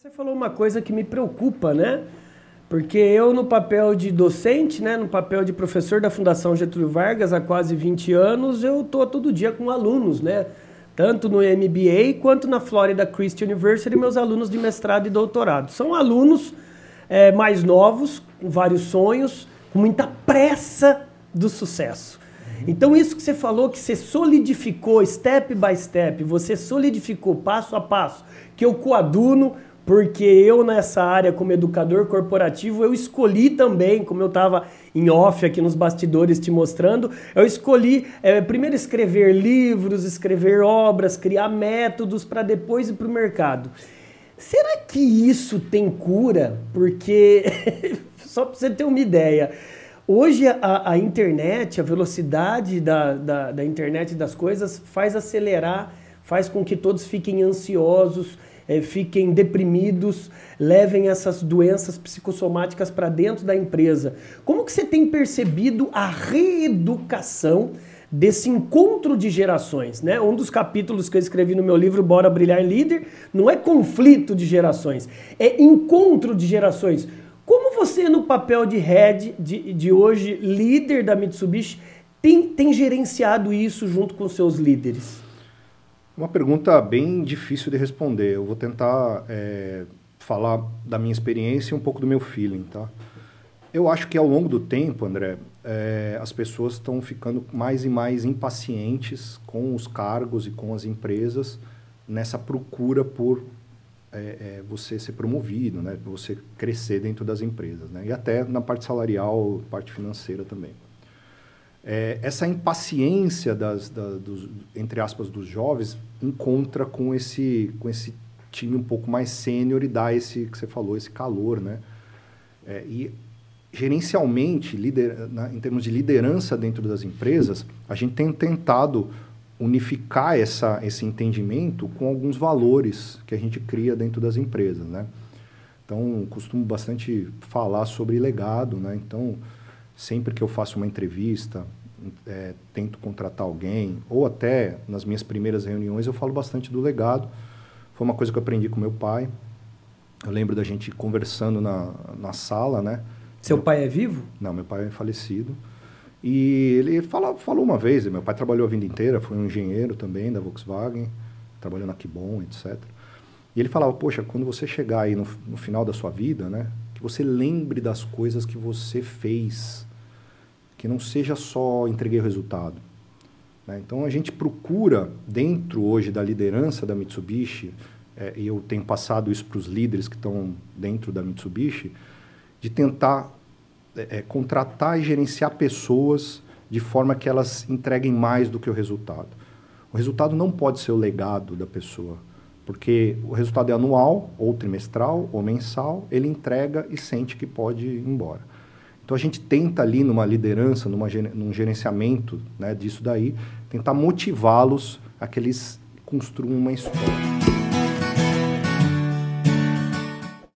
Você falou uma coisa que me preocupa, né? Porque eu, no papel de docente, né, no papel de professor da Fundação Getúlio Vargas há quase 20 anos, eu estou todo dia com alunos, né? Tanto no MBA quanto na Florida Christian University, meus alunos de mestrado e doutorado. São alunos é, mais novos, com vários sonhos, com muita pressa do sucesso. Então, isso que você falou, que você solidificou step by step, você solidificou passo a passo, que eu coaduno porque eu nessa área como educador corporativo, eu escolhi também, como eu estava em off aqui nos bastidores te mostrando, eu escolhi é, primeiro escrever livros, escrever obras, criar métodos para depois ir para o mercado. Será que isso tem cura? Porque, só para você ter uma ideia, hoje a, a internet, a velocidade da, da, da internet das coisas faz acelerar, faz com que todos fiquem ansiosos, é, fiquem deprimidos, levem essas doenças psicossomáticas para dentro da empresa. Como que você tem percebido a reeducação desse encontro de gerações, né? Um dos capítulos que eu escrevi no meu livro Bora Brilhar Líder não é conflito de gerações, é encontro de gerações. Como você, no papel de head de, de hoje, líder da Mitsubishi, tem, tem gerenciado isso junto com seus líderes? Uma pergunta bem difícil de responder. Eu vou tentar é, falar da minha experiência e um pouco do meu feeling, tá? Eu acho que ao longo do tempo, André, é, as pessoas estão ficando mais e mais impacientes com os cargos e com as empresas nessa procura por é, é, você ser promovido, né? Você crescer dentro das empresas, né? E até na parte salarial, parte financeira também. É, essa impaciência das, da, dos, entre aspas, dos jovens encontra com esse, com esse time um pouco mais sênior e dá esse que você falou, esse calor, né? É, e gerencialmente, lider, na, em termos de liderança dentro das empresas, a gente tem tentado unificar essa, esse entendimento com alguns valores que a gente cria dentro das empresas, né? Então, costumo bastante falar sobre legado, né? Então, sempre que eu faço uma entrevista, é, tento contratar alguém, ou até nas minhas primeiras reuniões, eu falo bastante do legado. Foi uma coisa que eu aprendi com meu pai. Eu lembro da gente conversando na, na sala, né? Seu meu, pai é vivo? Não, meu pai é falecido. E ele fala, falou uma vez, meu pai trabalhou a vida inteira, foi um engenheiro também da Volkswagen, trabalhou na Kibon, etc. E ele falava, poxa, quando você chegar aí no, no final da sua vida, né? Que você lembre das coisas que você fez que não seja só entreguei o resultado. Né? Então a gente procura, dentro hoje da liderança da Mitsubishi, é, e eu tenho passado isso para os líderes que estão dentro da Mitsubishi, de tentar é, é, contratar e gerenciar pessoas de forma que elas entreguem mais do que o resultado. O resultado não pode ser o legado da pessoa, porque o resultado é anual, ou trimestral, ou mensal, ele entrega e sente que pode ir embora. Então a gente tenta ali numa liderança, numa, num gerenciamento né, disso daí, tentar motivá-los a que eles construam uma história.